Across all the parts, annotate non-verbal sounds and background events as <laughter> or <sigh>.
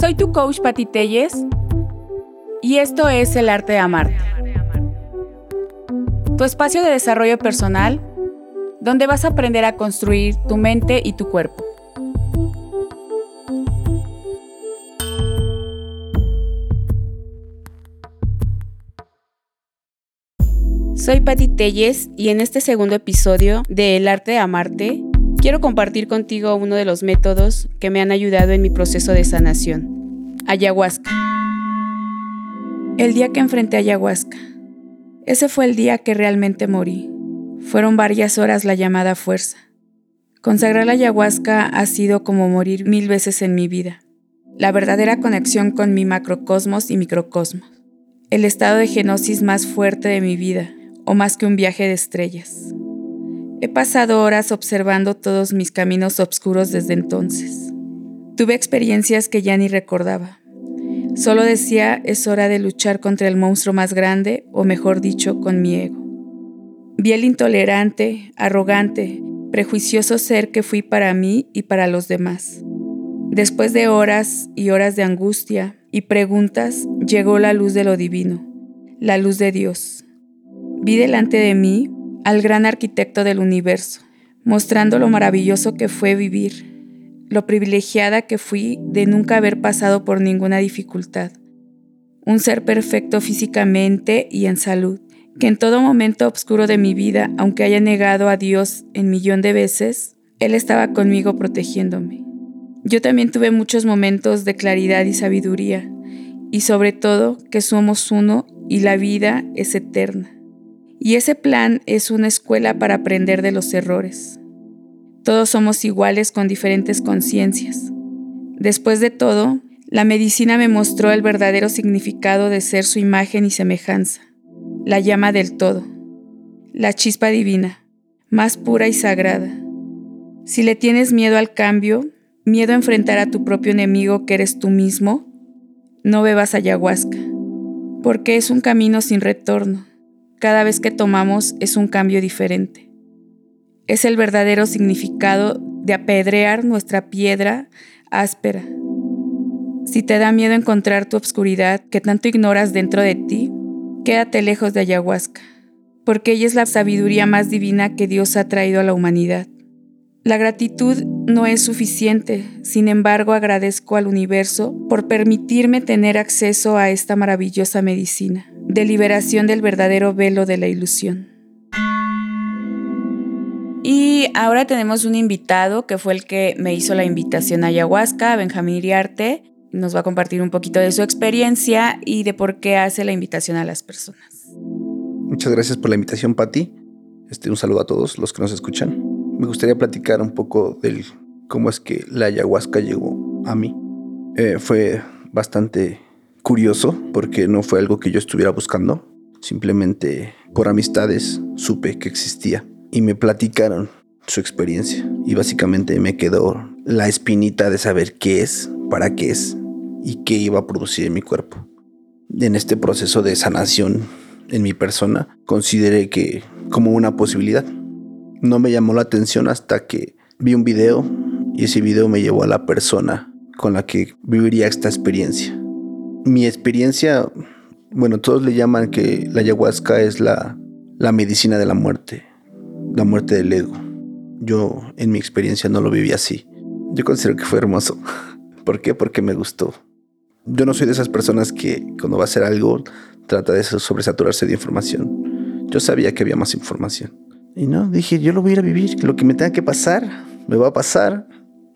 Soy tu coach Pati Telles y esto es El Arte de Amarte. Tu espacio de desarrollo personal donde vas a aprender a construir tu mente y tu cuerpo. Soy Patti Telles y en este segundo episodio de El arte de amarte quiero compartir contigo uno de los métodos que me han ayudado en mi proceso de sanación, ayahuasca. El día que enfrenté ayahuasca. Ese fue el día que realmente morí. Fueron varias horas la llamada fuerza. Consagrar la ayahuasca ha sido como morir mil veces en mi vida. La verdadera conexión con mi macrocosmos y microcosmos. El estado de genosis más fuerte de mi vida, o más que un viaje de estrellas. He pasado horas observando todos mis caminos oscuros desde entonces. Tuve experiencias que ya ni recordaba. Solo decía es hora de luchar contra el monstruo más grande, o mejor dicho, con mi ego. Vi el intolerante, arrogante, prejuicioso ser que fui para mí y para los demás. Después de horas y horas de angustia y preguntas, llegó la luz de lo divino, la luz de Dios. Vi delante de mí al gran arquitecto del universo, mostrando lo maravilloso que fue vivir, lo privilegiada que fui de nunca haber pasado por ninguna dificultad. Un ser perfecto físicamente y en salud, que en todo momento oscuro de mi vida, aunque haya negado a Dios en millón de veces, Él estaba conmigo protegiéndome. Yo también tuve muchos momentos de claridad y sabiduría, y sobre todo que somos uno y la vida es eterna. Y ese plan es una escuela para aprender de los errores. Todos somos iguales con diferentes conciencias. Después de todo, la medicina me mostró el verdadero significado de ser su imagen y semejanza, la llama del todo, la chispa divina, más pura y sagrada. Si le tienes miedo al cambio, miedo a enfrentar a tu propio enemigo que eres tú mismo, no bebas ayahuasca, porque es un camino sin retorno cada vez que tomamos es un cambio diferente. Es el verdadero significado de apedrear nuestra piedra áspera. Si te da miedo encontrar tu obscuridad que tanto ignoras dentro de ti, quédate lejos de ayahuasca, porque ella es la sabiduría más divina que Dios ha traído a la humanidad. La gratitud no es suficiente, sin embargo agradezco al universo por permitirme tener acceso a esta maravillosa medicina de liberación del verdadero velo de la ilusión. Y ahora tenemos un invitado que fue el que me hizo la invitación a ayahuasca, Benjamín Iriarte. Nos va a compartir un poquito de su experiencia y de por qué hace la invitación a las personas. Muchas gracias por la invitación, Patti. Este, un saludo a todos los que nos escuchan. Me gustaría platicar un poco del cómo es que la ayahuasca llegó a mí. Eh, fue bastante curioso porque no fue algo que yo estuviera buscando. Simplemente por amistades supe que existía y me platicaron su experiencia. Y básicamente me quedó la espinita de saber qué es, para qué es y qué iba a producir en mi cuerpo. En este proceso de sanación en mi persona, consideré que como una posibilidad. No me llamó la atención hasta que vi un video y ese video me llevó a la persona con la que viviría esta experiencia mi experiencia, bueno, todos le llaman que la ayahuasca es la, la medicina de la muerte, la muerte del ego. Yo en mi experiencia no lo viví así. Yo considero que fue hermoso. <laughs> ¿Por qué? Porque me gustó. Yo no soy de esas personas que cuando va a hacer algo trata de sobresaturarse de información. Yo sabía que había más información. Y no, dije, yo lo voy a ir a vivir. Lo que me tenga que pasar, me va a pasar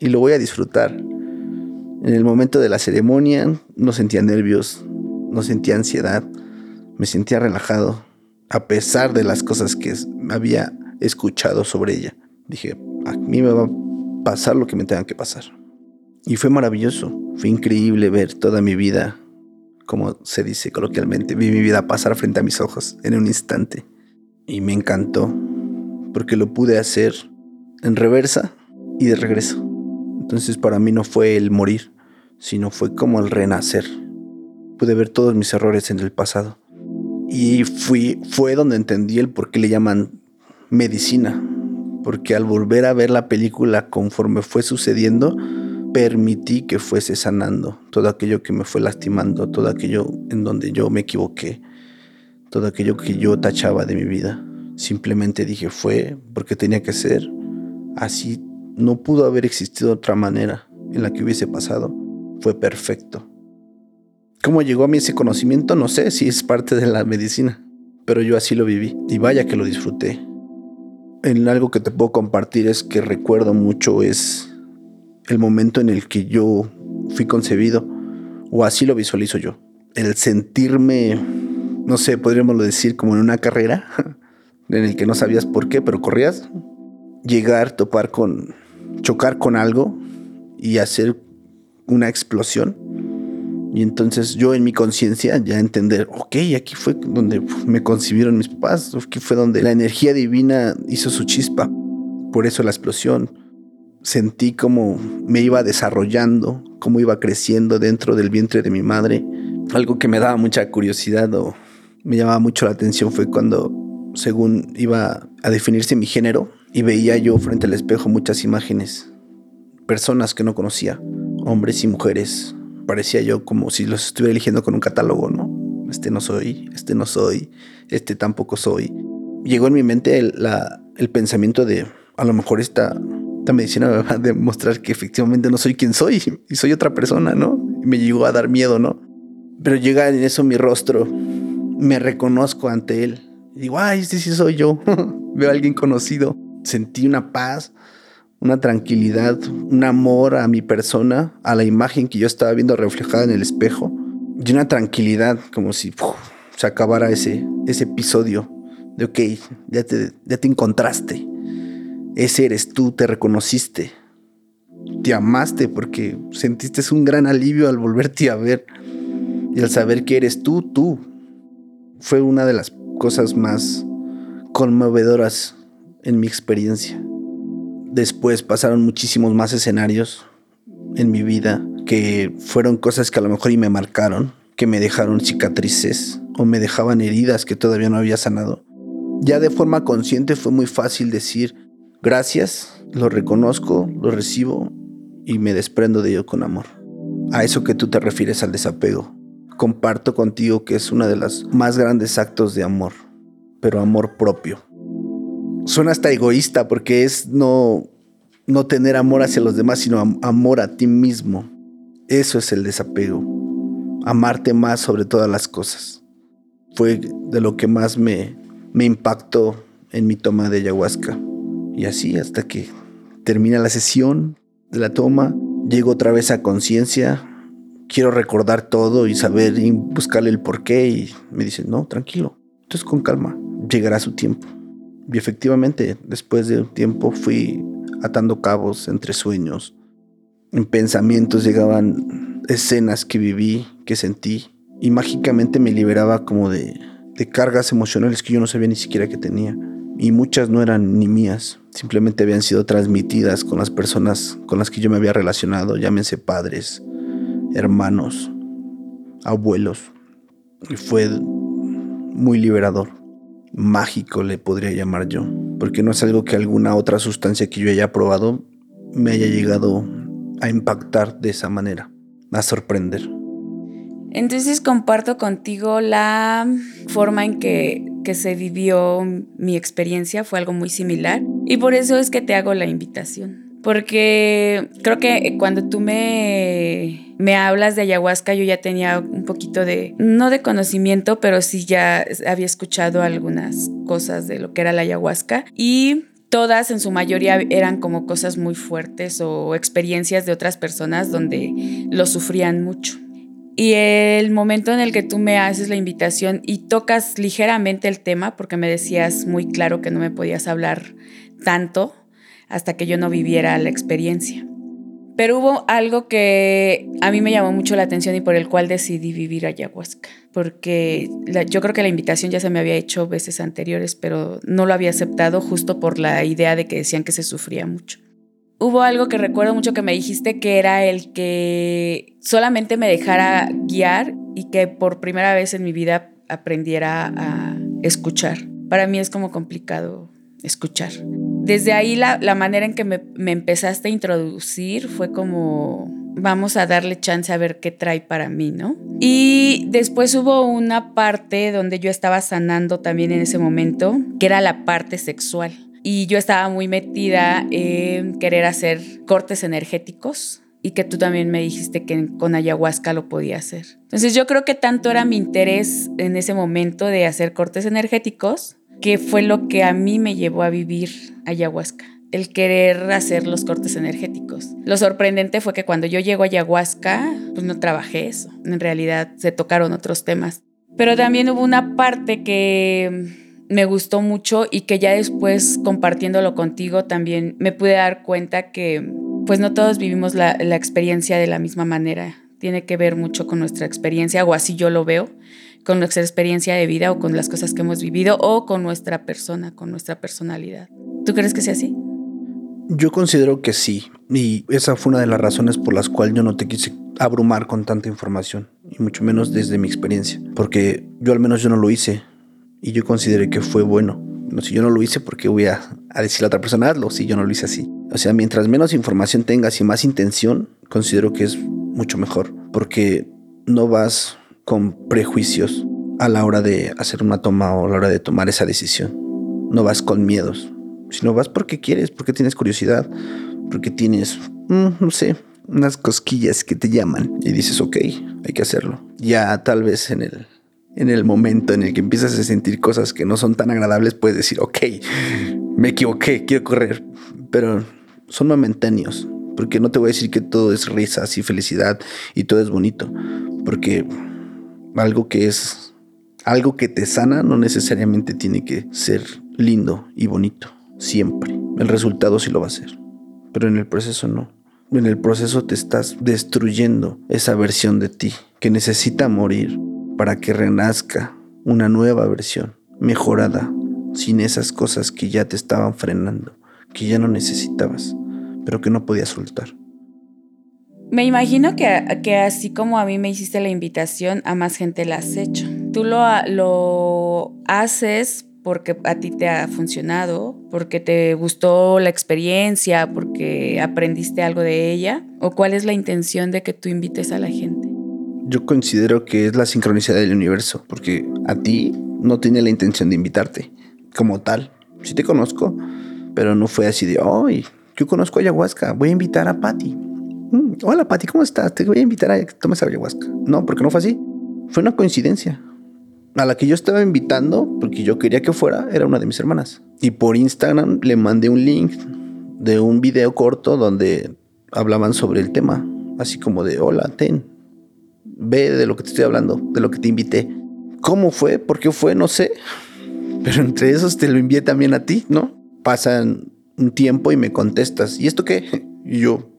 y lo voy a disfrutar. En el momento de la ceremonia no sentía nervios, no sentía ansiedad, me sentía relajado, a pesar de las cosas que había escuchado sobre ella. Dije, a mí me va a pasar lo que me tenga que pasar. Y fue maravilloso, fue increíble ver toda mi vida, como se dice coloquialmente, vi mi vida pasar frente a mis ojos en un instante. Y me encantó, porque lo pude hacer en reversa y de regreso. Entonces para mí no fue el morir, sino fue como el renacer. Pude ver todos mis errores en el pasado. Y fui, fue donde entendí el por qué le llaman medicina. Porque al volver a ver la película conforme fue sucediendo, permití que fuese sanando todo aquello que me fue lastimando, todo aquello en donde yo me equivoqué, todo aquello que yo tachaba de mi vida. Simplemente dije fue porque tenía que ser. Así no pudo haber existido otra manera en la que hubiese pasado. Fue perfecto. ¿Cómo llegó a mí ese conocimiento? No sé si es parte de la medicina, pero yo así lo viví y vaya que lo disfruté. En algo que te puedo compartir es que recuerdo mucho es el momento en el que yo fui concebido, o así lo visualizo yo. El sentirme, no sé, podríamos decir como en una carrera, <laughs> en el que no sabías por qué, pero corrías, llegar, topar con, chocar con algo y hacer una explosión. Y entonces yo en mi conciencia ya entender, ok, aquí fue donde me concibieron mis papás, aquí fue donde la energía divina hizo su chispa. Por eso la explosión sentí como me iba desarrollando, cómo iba creciendo dentro del vientre de mi madre. Algo que me daba mucha curiosidad o me llamaba mucho la atención fue cuando, según iba a definirse mi género, y veía yo frente al espejo muchas imágenes, personas que no conocía, hombres y mujeres. Parecía yo como si los estuviera eligiendo con un catálogo, ¿no? Este no soy, este no soy, este tampoco soy. Llegó en mi mente el, el pensamiento de, a lo mejor esta esta medicina me va a demostrar que efectivamente no soy quien soy <laughs> y soy otra persona, ¿no? me llegó a dar miedo, ¿no? Pero llega en eso mi rostro, me reconozco ante él. Y digo, ay, este sí soy yo. <laughs> Veo a alguien conocido. Sentí una paz, una tranquilidad, un amor a mi persona, a la imagen que yo estaba viendo reflejada en el espejo. Y una tranquilidad, como si se acabara ese, ese episodio de, ok, ya te, ya te encontraste ese eres tú, te reconociste, te amaste porque sentiste un gran alivio al volverte a ver y al saber que eres tú, tú. Fue una de las cosas más conmovedoras en mi experiencia. Después pasaron muchísimos más escenarios en mi vida que fueron cosas que a lo mejor y me marcaron, que me dejaron cicatrices o me dejaban heridas que todavía no había sanado. Ya de forma consciente fue muy fácil decir, Gracias, lo reconozco, lo recibo y me desprendo de ello con amor. A eso que tú te refieres al desapego. Comparto contigo que es uno de los más grandes actos de amor, pero amor propio. Suena hasta egoísta porque es no, no tener amor hacia los demás, sino amor a ti mismo. Eso es el desapego. Amarte más sobre todas las cosas. Fue de lo que más me, me impactó en mi toma de ayahuasca. Y así hasta que termina la sesión de la toma, llego otra vez a conciencia, quiero recordar todo y saber y buscarle el porqué y me dicen, no, tranquilo, entonces con calma, llegará su tiempo. Y efectivamente, después de un tiempo fui atando cabos entre sueños. En pensamientos llegaban escenas que viví, que sentí, y mágicamente me liberaba como de, de cargas emocionales que yo no sabía ni siquiera que tenía y muchas no eran ni mías, simplemente habían sido transmitidas con las personas con las que yo me había relacionado, llámense padres, hermanos, abuelos. Y fue muy liberador, mágico le podría llamar yo, porque no es algo que alguna otra sustancia que yo haya probado me haya llegado a impactar de esa manera, a sorprender. Entonces comparto contigo la forma en que que se vivió mi experiencia fue algo muy similar y por eso es que te hago la invitación. Porque creo que cuando tú me, me hablas de ayahuasca yo ya tenía un poquito de, no de conocimiento, pero sí ya había escuchado algunas cosas de lo que era la ayahuasca y todas en su mayoría eran como cosas muy fuertes o experiencias de otras personas donde lo sufrían mucho. Y el momento en el que tú me haces la invitación y tocas ligeramente el tema, porque me decías muy claro que no me podías hablar tanto hasta que yo no viviera la experiencia. Pero hubo algo que a mí me llamó mucho la atención y por el cual decidí vivir ayahuasca, porque yo creo que la invitación ya se me había hecho veces anteriores, pero no lo había aceptado justo por la idea de que decían que se sufría mucho hubo algo que recuerdo mucho que me dijiste que era el que solamente me dejara guiar y que por primera vez en mi vida aprendiera a escuchar. Para mí es como complicado escuchar. Desde ahí la, manera en que me, me, empezaste a introducir fue como vamos a darle chance a ver qué trae para mí, ¿no? Y después hubo una parte donde yo estaba sanando también en ese momento, que era la parte sexual. Y yo estaba muy metida en querer hacer cortes energéticos y que tú también me dijiste que con ayahuasca lo podía hacer. Entonces yo creo que tanto era mi interés en ese momento de hacer cortes energéticos que fue lo que a mí me llevó a vivir ayahuasca el querer hacer los cortes energéticos. Lo sorprendente fue que cuando yo llego a ayahuasca, pues no trabajé eso. En realidad se tocaron otros temas. Pero también hubo una parte que me gustó mucho y que ya después compartiéndolo contigo también me pude dar cuenta que pues no todos vivimos la, la experiencia de la misma manera. Tiene que ver mucho con nuestra experiencia, o así yo lo veo, con nuestra experiencia de vida o con las cosas que hemos vivido o con nuestra persona, con nuestra personalidad. ¿Tú crees que sea así? Yo considero que sí, y esa fue una de las razones por las cuales yo no te quise abrumar con tanta información, y mucho menos desde mi experiencia, porque yo al menos yo no lo hice, y yo consideré que fue bueno. No, si yo no lo hice, porque voy a, a decirle a otra persona hazlo si yo no lo hice así? O sea, mientras menos información tengas y más intención, considero que es mucho mejor, porque no vas con prejuicios a la hora de hacer una toma o a la hora de tomar esa decisión. No vas con miedos, si no vas porque quieres, porque tienes curiosidad, porque tienes, mm, no sé, unas cosquillas que te llaman y dices, ok, hay que hacerlo. Ya tal vez en el, en el momento en el que empiezas a sentir cosas que no son tan agradables, puedes decir, ok, me equivoqué, quiero correr. Pero son momentáneos, porque no te voy a decir que todo es risas y felicidad y todo es bonito, porque algo que es algo que te sana no necesariamente tiene que ser lindo y bonito siempre. El resultado sí lo va a ser, pero en el proceso no. En el proceso te estás destruyendo esa versión de ti que necesita morir para que renazca una nueva versión, mejorada, sin esas cosas que ya te estaban frenando, que ya no necesitabas, pero que no podías soltar. Me imagino que, que, así como a mí me hiciste la invitación, a más gente la has hecho. Tú lo, lo haces porque a ti te ha funcionado, porque te gustó la experiencia, porque aprendiste algo de ella? ¿O cuál es la intención de que tú invites a la gente? Yo considero que es la sincronicidad del universo, porque a ti no tiene la intención de invitarte como tal. Sí te conozco, pero no fue así de, hoy yo conozco ayahuasca, voy a invitar a Patty. Hola Patty, ¿cómo estás? Te voy a invitar a que tomes ayahuasca. No, porque no fue así. Fue una coincidencia a la que yo estaba invitando, porque yo quería que fuera, era una de mis hermanas. Y por Instagram le mandé un link de un video corto donde hablaban sobre el tema, así como de, hola, ten, ve de lo que te estoy hablando, de lo que te invité. ¿Cómo fue? ¿Por qué fue? No sé. Pero entre esos te lo envié también a ti, ¿no? Pasan un tiempo y me contestas, ¿y esto qué? <laughs> Y yo,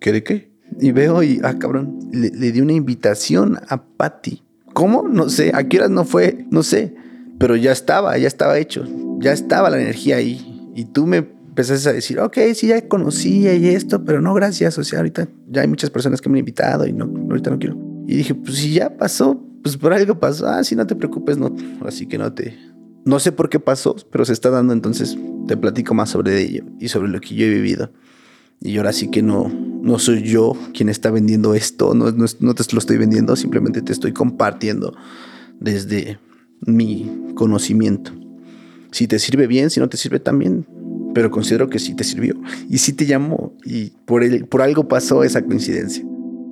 ¿qué de qué? Y veo y, ah, cabrón, le, le di una invitación a Patty ¿Cómo? No sé. ¿A qué horas no fue? No sé. Pero ya estaba, ya estaba hecho. Ya estaba la energía ahí. Y tú me empezaste a decir, ok, sí, ya conocía y esto, pero no, gracias. O sea, ahorita ya hay muchas personas que me han invitado y no, ahorita no quiero. Y dije, pues si ya pasó, pues por algo pasó. Ah, sí, no te preocupes, no. Así que no te. No sé por qué pasó, pero se está dando, entonces te platico más sobre ello y sobre lo que yo he vivido. Y ahora sí que no, no soy yo quien está vendiendo esto, no, no, te lo estoy vendiendo, simplemente te estoy compartiendo desde mi conocimiento. Si te sirve bien, si no te sirve también, pero considero que sí te sirvió. Y sí te llamó y por, el, por algo pasó esa coincidencia.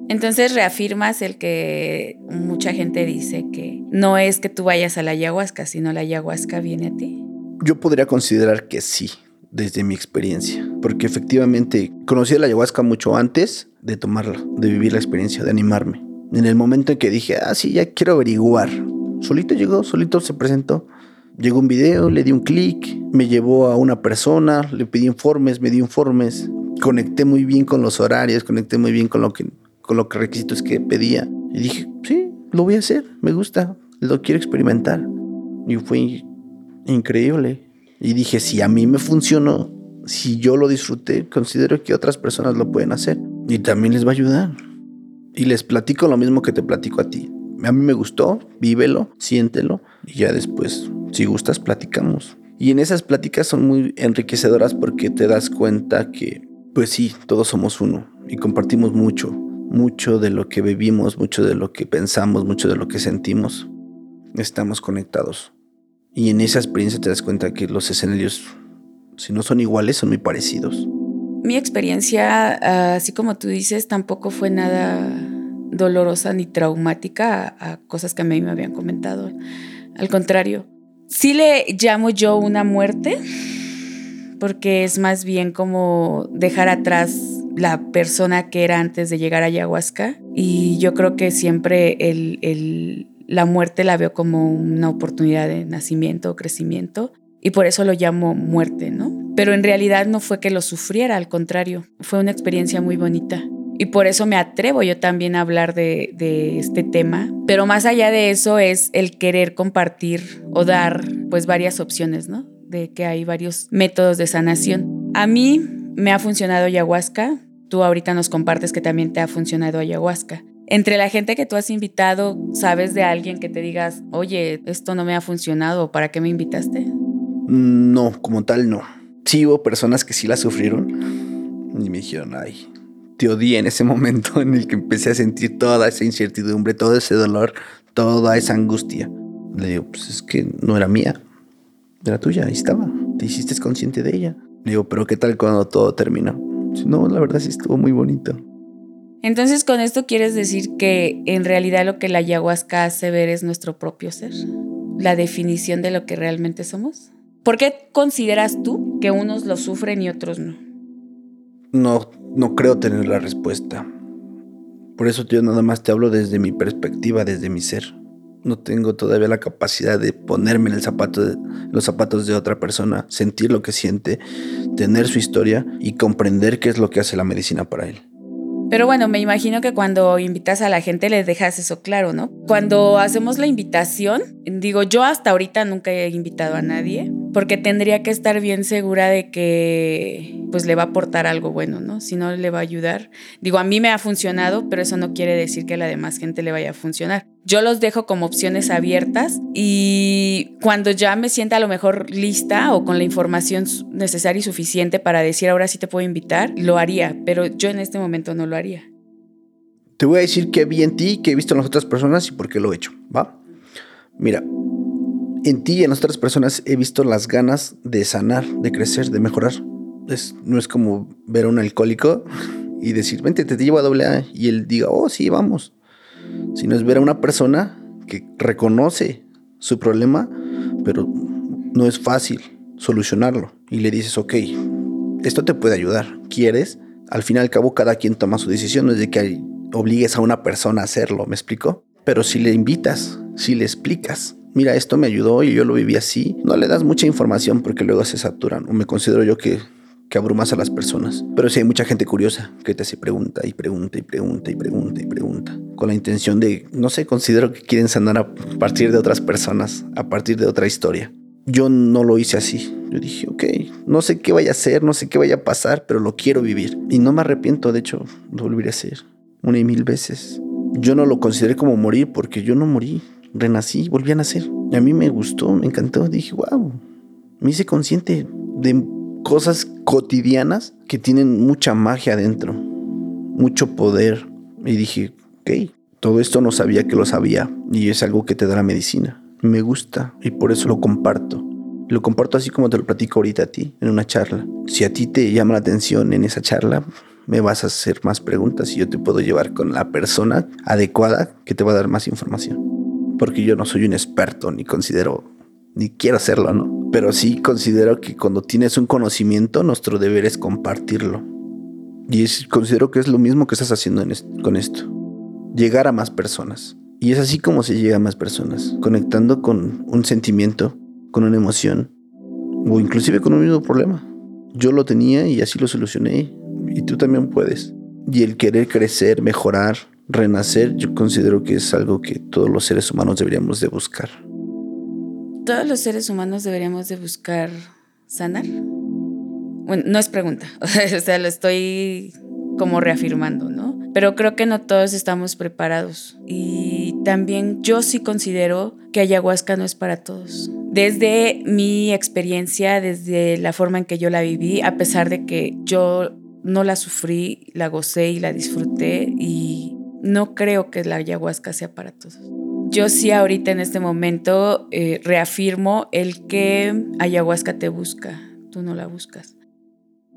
Entonces reafirmas el que mucha gente dice que no es que tú vayas a la ayahuasca, sino la ayahuasca viene a ti. Yo podría considerar que sí, desde mi experiencia, porque efectivamente conocí la ayahuasca mucho antes de tomarla, de vivir la experiencia, de animarme. En el momento en que dije, ah, sí, ya quiero averiguar, solito llegó, solito se presentó. Llegó un video, le di un clic, me llevó a una persona, le pedí informes, me dio informes, conecté muy bien con los horarios, conecté muy bien con lo que, con los requisitos que pedía. Y dije, sí, lo voy a hacer, me gusta, lo quiero experimentar. Y fue increíble. Y dije, si a mí me funcionó, si yo lo disfruté, considero que otras personas lo pueden hacer. Y también les va a ayudar. Y les platico lo mismo que te platico a ti. A mí me gustó, vívelo, siéntelo. Y ya después, si gustas, platicamos. Y en esas pláticas son muy enriquecedoras porque te das cuenta que, pues sí, todos somos uno y compartimos mucho. mucho de lo que vivimos, mucho de lo que pensamos, mucho de lo que sentimos, estamos conectados. Y en esa experiencia te das cuenta que los escenarios, si no son iguales, son muy parecidos. Mi experiencia, así como tú dices, tampoco fue nada dolorosa ni traumática a, cosas que a mí me habían comentado. Al contrario, sí le llamo yo una muerte, porque es más bien como dejar atrás la persona que era antes de llegar a ayahuasca. Y yo creo que siempre la muerte la veo como una oportunidad de nacimiento o crecimiento. Y por eso lo llamo muerte, ¿no? Pero en realidad no fue que lo sufriera, al contrario, fue una experiencia muy bonita. Y por eso me atrevo yo también a hablar de, de, este tema. Pero más allá de eso es el querer compartir o dar pues varias opciones, ¿no? De que hay varios métodos de sanación. A mí me ha funcionado ayahuasca. Tú ahorita nos compartes que también te ha funcionado ayahuasca. Entre la gente que tú has invitado, ¿sabes de alguien que te digas, oye, esto no me ha funcionado, ¿para qué me invitaste? No, como tal no. Sí hubo personas que sí la sufrieron y me dijeron, ay, te odié en ese <laughs> momento en el que empecé a sentir toda esa incertidumbre, todo ese dolor, toda esa angustia. Le digo, pues es que no era mía, era tuya, ahí estaba, te hiciste consciente de ella. Le digo, pero ¿qué tal cuando todo terminó? No, la verdad sí estuvo muy bonito. Entonces con esto quieres decir que en realidad lo que la ayahuasca hace ver es nuestro propio ser, la definición de lo que realmente somos. ¿Por qué consideras tú que unos lo sufren y otros no? No, no creo tener la respuesta. Por eso yo nada más te hablo desde mi perspectiva, desde mi ser. No tengo todavía la capacidad de ponerme en los zapatos de otra persona, sentir lo que siente, tener su historia y comprender qué es lo que hace la medicina para él. Pero bueno, me imagino que cuando invitas a la gente les dejas eso claro, ¿no? Cuando hacemos la invitación, digo, yo hasta ahorita nunca he invitado a nadie, porque tendría que estar bien segura de que pues le va a aportar algo bueno, ¿no? Si no le va a ayudar. Digo, a mí me ha funcionado, pero eso no quiere decir que a la demás gente le vaya a funcionar. Yo los dejo como opciones abiertas y cuando ya me sienta a lo mejor lista o con la información necesaria y suficiente para decir ahora sí te puedo invitar, lo haría, pero yo en este momento no lo haría. Te voy a decir qué vi en ti, qué he visto en las otras personas y por qué lo he hecho, ¿va? Mira, en ti y en otras personas he visto las ganas de sanar, de crecer, de mejorar. no es como ver a un alcohólico y decir, vente, te llevo a doble A y él diga, oh, sí, vamos. Sino es ver a una persona que reconoce su problema, pero no es fácil solucionarlo. Y le dices, ok, esto te puede ayudar. ¿Quieres? Al fin y al cabo, cada quien toma su decisión, no es de que obligues a una persona a hacerlo, ¿me explico? Pero si le invitas, si le explicas, mira, esto me ayudó y yo lo viví así. No le das mucha información porque luego se saturan. O me considero yo que, que abrumas a las personas. Pero sí hay mucha gente curiosa que te hace pregunta y pregunta y pregunta y pregunta y pregunta. Con la intención de, no sé, considero que quieren sanar a partir de otras personas, a partir de otra historia. Yo no lo hice así. Yo dije, ok, no sé qué vaya a hacer, no sé qué vaya a pasar, pero lo quiero vivir. Y no me arrepiento, de hecho, lo volveré a hacer una y mil veces. Yo no lo consideré como morir porque yo no morí renací, volví a nacer. Y a mí me gustó, me encantó. Dije, wow, me hice consciente de cosas cotidianas que tienen mucha magia adentro, mucho poder. Y dije, ok, todo esto no sabía que lo sabía. Y es algo que te da la medicina. Me gusta y por eso lo comparto. Lo comparto así como te lo platico ahorita a ti, en una charla. Si a ti te llama la atención en esa charla, me vas a hacer más preguntas y yo te puedo llevar con la persona adecuada que te va a dar más información porque yo no soy un experto, ni considero, ni quiero hacerlo, ¿no? Pero sí considero que cuando tienes un conocimiento, nuestro deber es compartirlo. Y considero que es lo mismo que estás haciendo con esto. Llegar a más personas. Y es así como se llega a más personas, conectando con un sentimiento, con una emoción, o inclusive con un mismo problema. Yo lo tenía y así lo solucioné, y tú también puedes. Y el querer crecer, mejorar, renacer, yo considero que es algo que todos los seres humanos deberíamos de buscar. Todos los seres humanos deberíamos de buscar sanar. Bueno, no es pregunta, <laughs> o sea, lo estoy como reafirmando, ¿no? Pero creo que no todos estamos preparados. Y también yo sí considero que ayahuasca no es para todos. Desde mi experiencia, desde la forma en que yo la viví, a pesar de que yo no la sufrí, la gocé y la disfruté y no creo que la ayahuasca sea para todos. Yo sí ahorita en este momento eh, reafirmo el que ayahuasca te busca, tú no la buscas.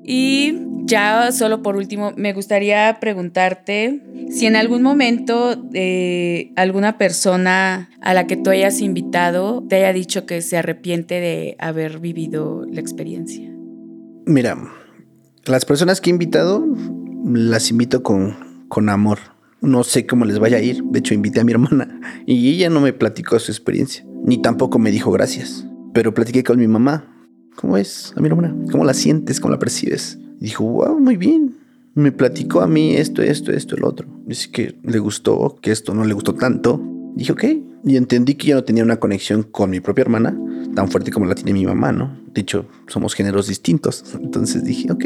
Y ya solo por último, me gustaría preguntarte si en algún momento eh, alguna persona a la que tú hayas invitado te haya dicho que se arrepiente de haber vivido la experiencia. Mira, las personas que he invitado las invito con, con amor. No sé cómo les vaya a ir. De hecho, invité a mi hermana y ella no me platicó su experiencia, ni tampoco me dijo gracias. Pero platiqué con mi mamá ¿Cómo es, mi hermana? ¿Cómo la sientes? ¿Cómo la percibes? Dijo, wow, muy bien. Me platicó a mí esto, esto, esto, el otro. Dice que le gustó, que esto no le gustó tanto. Dije, ok. Y entendí que yo no tenía una conexión con mi propia hermana tan fuerte como la tiene mi mamá, ¿no? De hecho, somos géneros distintos. Entonces dije, ok.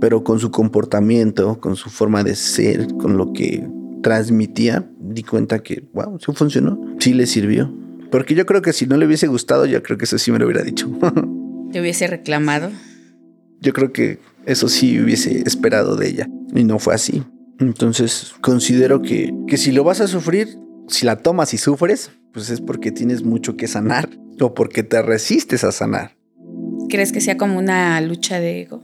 Pero con su comportamiento, con su forma de ser, con lo que transmitía, di cuenta que, wow, sí funcionó. Sí le sirvió. Porque yo creo que si no le hubiese gustado, yo creo que eso sí me lo hubiera dicho. <laughs> ¿Te hubiese reclamado? Yo creo que eso sí hubiese esperado de ella. Y no fue así. Entonces considero que, que si lo vas a sufrir, si la tomas y sufres, pues es porque tienes mucho que sanar o porque te resistes a sanar. ¿Crees que sea como una lucha de ego?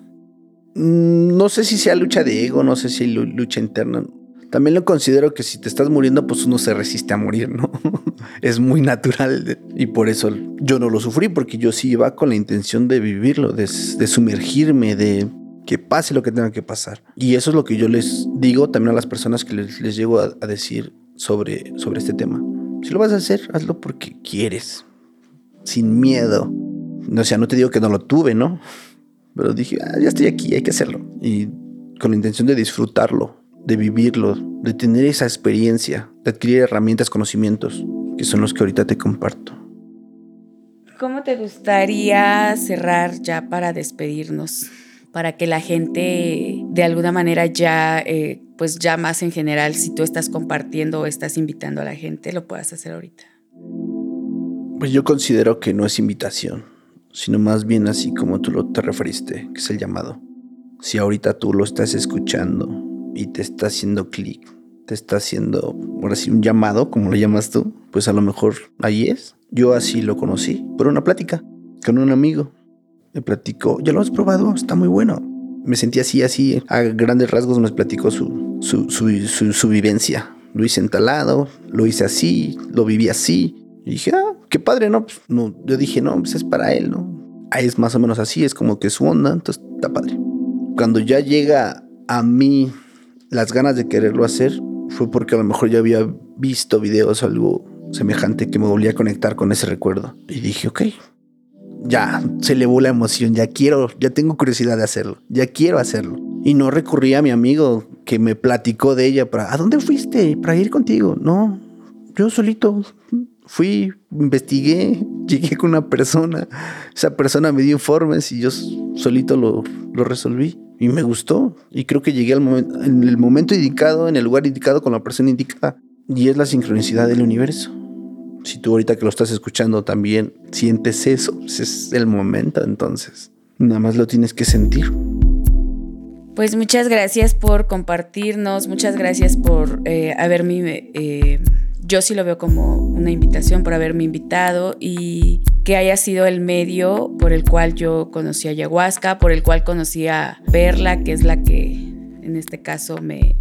Mm, no sé si sea lucha de ego, no sé si hay lucha interna. También lo considero que si te estás muriendo, pues uno se resiste a morir, ¿no? <laughs> es muy natural y por eso yo no lo sufrí, porque yo sí iba con la intención de vivirlo, de, sumergirme, de que pase lo que tenga que pasar. Y eso es lo que yo les digo también a las personas que les, llego a, decir sobre, sobre este tema. Si lo vas a hacer, hazlo porque quieres, sin miedo. O sea, no te digo que no lo tuve, ¿no? Pero dije, ah, ya estoy aquí, hay que hacerlo. Y con la intención de disfrutarlo, de vivirlo, de tener esa experiencia, de adquirir herramientas, conocimientos, que son los que ahorita te comparto. ¿Cómo te gustaría cerrar ya para despedirnos? Para que la gente de alguna manera ya, eh, pues ya más en general, si tú estás compartiendo o estás invitando a la gente, lo puedas hacer ahorita. Pues yo considero que no es invitación, sino más bien así como tú lo te referiste, que es el llamado. Si ahorita tú lo estás escuchando y te está haciendo clic, te está haciendo, ahora sí, un llamado, como lo llamas tú, pues a lo mejor ahí es. Yo así lo conocí por una plática con un amigo. Me platicó, ya lo has probado, está muy bueno. Me sentí así, así, a grandes rasgos me platicó su, su, su, su, vivencia. Lo hice entalado, lo hice así, lo viví así. Y dije, ah, qué padre, ¿no? Pues, no yo dije, no, pues es para él, ¿no? Ahí es más o menos así, es como que su onda, entonces está padre. Cuando ya llega a mí las ganas de quererlo hacer fue porque a lo mejor ya había visto videos algo semejante que me volvía a conectar con ese recuerdo. Y dije, ok, ya se elevó la emoción, ya quiero, ya tengo curiosidad de hacerlo, ya quiero hacerlo. Y no recurrí a mi amigo que me platicó de ella para, ¿a dónde fuiste? Para ir contigo. No, yo solito fui, investigué, <laughs> llegué con una persona, esa persona me dio informes y yo solito lo, lo resolví. Y me gustó. Y creo que llegué al momento, en el momento indicado, en el lugar indicado, con la persona indicada. Y es la sincronicidad del universo. Si tú ahorita que lo estás escuchando también sientes eso, pues es el momento entonces. Nada más lo tienes que sentir. Pues muchas gracias por compartirnos, muchas gracias por eh, haberme eh, yo sí lo veo como una invitación por haberme invitado y que haya sido el medio por el cual yo conocí a ayahuasca, por el cual conocí a Perla, que es la que en este caso me,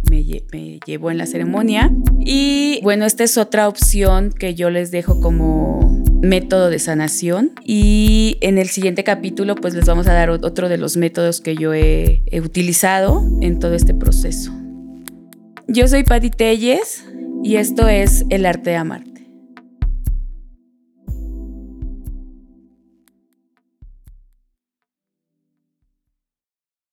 llevó en la ceremonia. Y bueno, esta es otra opción que yo les dejo como método de sanación y en el siguiente capítulo pues les vamos a dar otro de los métodos que yo he, he utilizado en todo este proceso. Yo soy Patti Telles, y esto es El arte de amar.